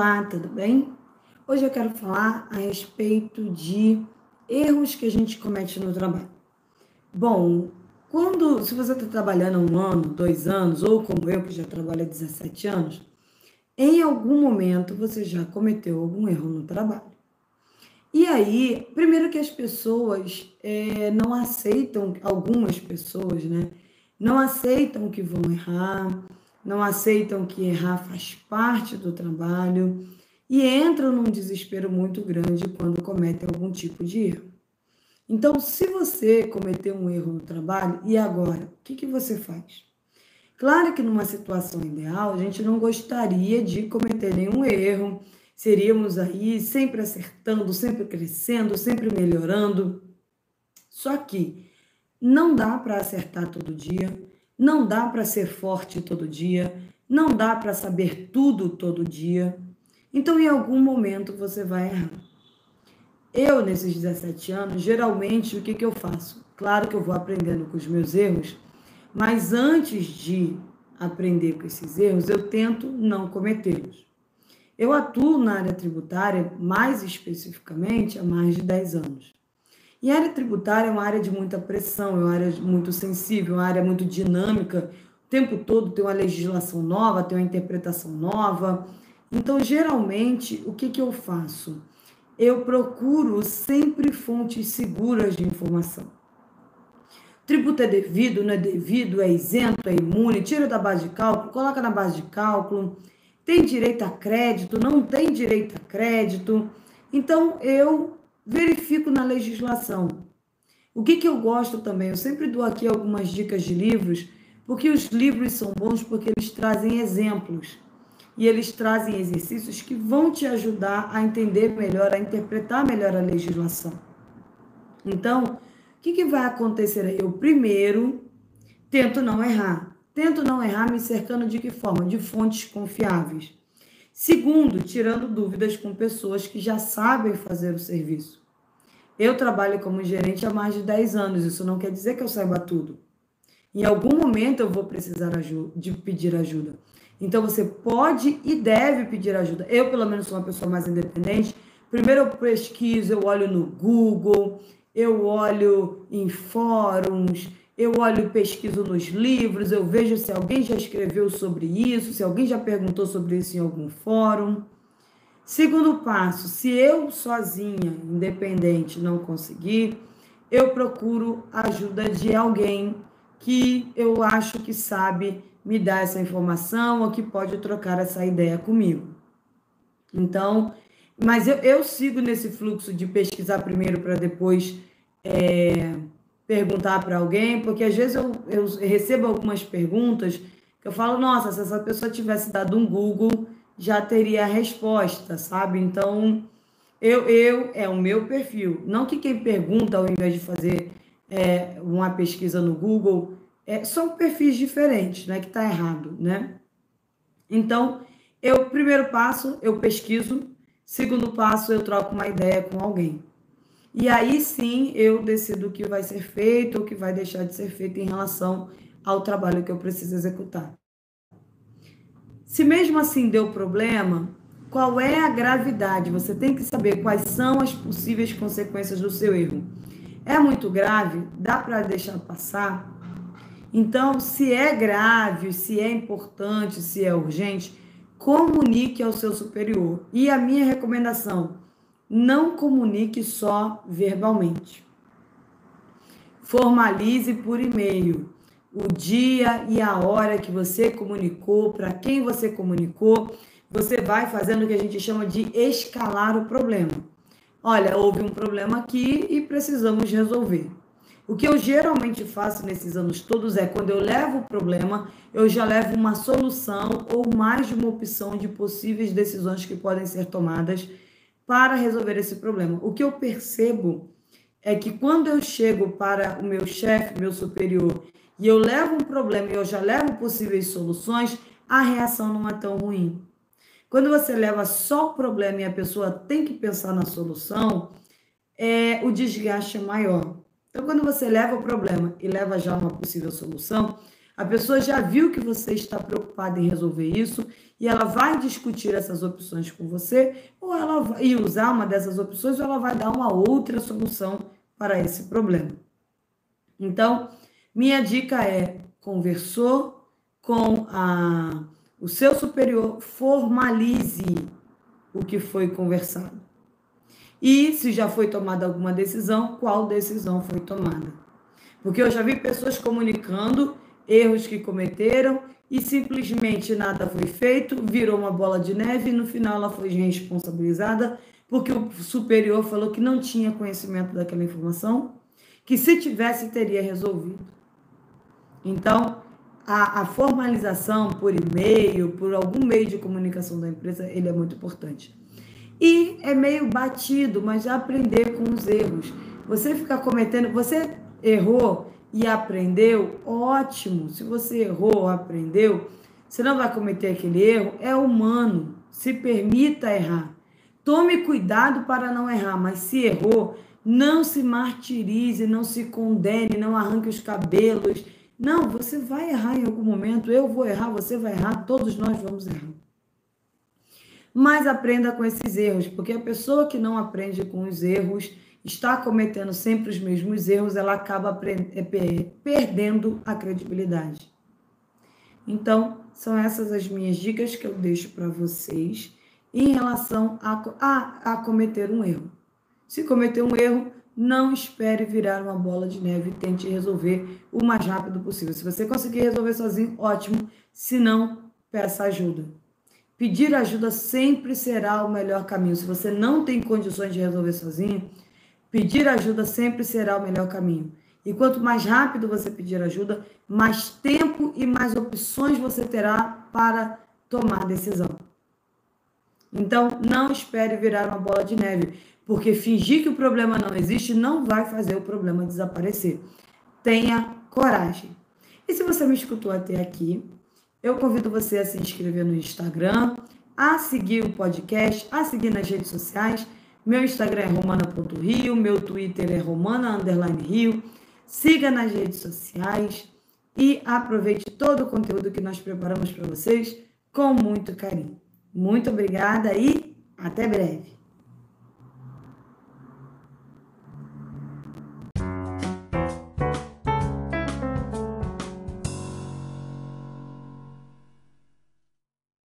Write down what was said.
Olá, tudo bem? Hoje eu quero falar a respeito de erros que a gente comete no trabalho. Bom, quando, se você está trabalhando um ano, dois anos, ou como eu que já trabalho há 17 anos, em algum momento você já cometeu algum erro no trabalho. E aí, primeiro que as pessoas é, não aceitam, algumas pessoas, né, não aceitam que vão errar, não aceitam que errar faz parte do trabalho e entram num desespero muito grande quando cometem algum tipo de erro. Então, se você cometeu um erro no trabalho, e agora? O que, que você faz? Claro que numa situação ideal, a gente não gostaria de cometer nenhum erro, seríamos aí sempre acertando, sempre crescendo, sempre melhorando. Só que não dá para acertar todo dia, não dá para ser forte todo dia, não dá para saber tudo todo dia. Então, em algum momento, você vai errar. Eu, nesses 17 anos, geralmente, o que, que eu faço? Claro que eu vou aprendendo com os meus erros, mas antes de aprender com esses erros, eu tento não cometê-los. Eu atuo na área tributária, mais especificamente, há mais de 10 anos. E a área tributária é uma área de muita pressão, é uma área muito sensível, uma área muito dinâmica. O tempo todo tem uma legislação nova, tem uma interpretação nova. Então, geralmente, o que, que eu faço? Eu procuro sempre fontes seguras de informação. Tributo é devido, não é devido, é isento, é imune, tira da base de cálculo, coloca na base de cálculo. Tem direito a crédito, não tem direito a crédito. Então, eu verifico na legislação. O que, que eu gosto também? Eu sempre dou aqui algumas dicas de livros, porque os livros são bons porque eles trazem exemplos e eles trazem exercícios que vão te ajudar a entender melhor, a interpretar melhor a legislação. Então, o que, que vai acontecer aí? Eu primeiro tento não errar. Tento não errar me cercando de que forma? De fontes confiáveis. Segundo, tirando dúvidas com pessoas que já sabem fazer o serviço. Eu trabalho como gerente há mais de 10 anos, isso não quer dizer que eu saiba tudo. Em algum momento eu vou precisar de pedir ajuda. Então você pode e deve pedir ajuda. Eu, pelo menos, sou uma pessoa mais independente. Primeiro eu pesquiso, eu olho no Google, eu olho em fóruns, eu olho pesquiso nos livros, eu vejo se alguém já escreveu sobre isso, se alguém já perguntou sobre isso em algum fórum. Segundo passo, se eu sozinha, independente, não conseguir, eu procuro ajuda de alguém que eu acho que sabe me dar essa informação ou que pode trocar essa ideia comigo. Então, mas eu, eu sigo nesse fluxo de pesquisar primeiro para depois é, perguntar para alguém, porque às vezes eu, eu recebo algumas perguntas que eu falo, nossa, se essa pessoa tivesse dado um Google já teria a resposta, sabe? Então, eu, eu é o meu perfil. Não que quem pergunta, ao invés de fazer é, uma pesquisa no Google, é, são perfis diferentes, né? Que tá errado, né? Então, eu, primeiro passo, eu pesquiso. Segundo passo, eu troco uma ideia com alguém. E aí sim eu decido o que vai ser feito ou o que vai deixar de ser feito em relação ao trabalho que eu preciso executar. Se mesmo assim deu problema, qual é a gravidade? Você tem que saber quais são as possíveis consequências do seu erro. É muito grave? Dá para deixar passar? Então, se é grave, se é importante, se é urgente, comunique ao seu superior. E a minha recomendação: não comunique só verbalmente. Formalize por e-mail o dia e a hora que você comunicou, para quem você comunicou, você vai fazendo o que a gente chama de escalar o problema. Olha, houve um problema aqui e precisamos resolver. O que eu geralmente faço nesses anos todos é quando eu levo o problema, eu já levo uma solução ou mais de uma opção de possíveis decisões que podem ser tomadas para resolver esse problema. O que eu percebo é que quando eu chego para o meu chefe, meu superior, e eu levo um problema e eu já levo possíveis soluções, a reação não é tão ruim. Quando você leva só o problema e a pessoa tem que pensar na solução, é, o desgaste é maior. Então, quando você leva o problema e leva já uma possível solução, A pessoa já viu que você está preocupado em resolver isso e ela vai discutir essas opções com você, ou ela vai usar uma dessas opções, ou ela vai dar uma outra solução para esse problema. Então, minha dica é: conversou com a, o seu superior, formalize o que foi conversado. E se já foi tomada alguma decisão, qual decisão foi tomada? Porque eu já vi pessoas comunicando erros que cometeram e simplesmente nada foi feito, virou uma bola de neve e no final ela foi responsabilizada porque o superior falou que não tinha conhecimento daquela informação, que se tivesse teria resolvido. Então, a, a formalização por e-mail, por algum meio de comunicação da empresa, ele é muito importante. E é meio batido, mas aprender com os erros. Você ficar cometendo, você errou, e aprendeu, ótimo. Se você errou, aprendeu, você não vai cometer aquele erro, é humano. Se permita errar. Tome cuidado para não errar, mas se errou, não se martirize, não se condene, não arranque os cabelos. Não, você vai errar em algum momento, eu vou errar, você vai errar, todos nós vamos errar. Mas aprenda com esses erros, porque a pessoa que não aprende com os erros, está cometendo sempre os mesmos erros, ela acaba é, perdendo a credibilidade. Então, são essas as minhas dicas que eu deixo para vocês em relação a, a, a cometer um erro. Se cometer um erro, não espere virar uma bola de neve e tente resolver o mais rápido possível. Se você conseguir resolver sozinho, ótimo. Se não, peça ajuda. Pedir ajuda sempre será o melhor caminho. Se você não tem condições de resolver sozinho, Pedir ajuda sempre será o melhor caminho. E quanto mais rápido você pedir ajuda, mais tempo e mais opções você terá para tomar decisão. Então, não espere virar uma bola de neve, porque fingir que o problema não existe não vai fazer o problema desaparecer. Tenha coragem. E se você me escutou até aqui, eu convido você a se inscrever no Instagram, a seguir o podcast, a seguir nas redes sociais meu Instagram é romana.rio, meu Twitter é romana rio. Siga nas redes sociais e aproveite todo o conteúdo que nós preparamos para vocês com muito carinho. Muito obrigada e até breve.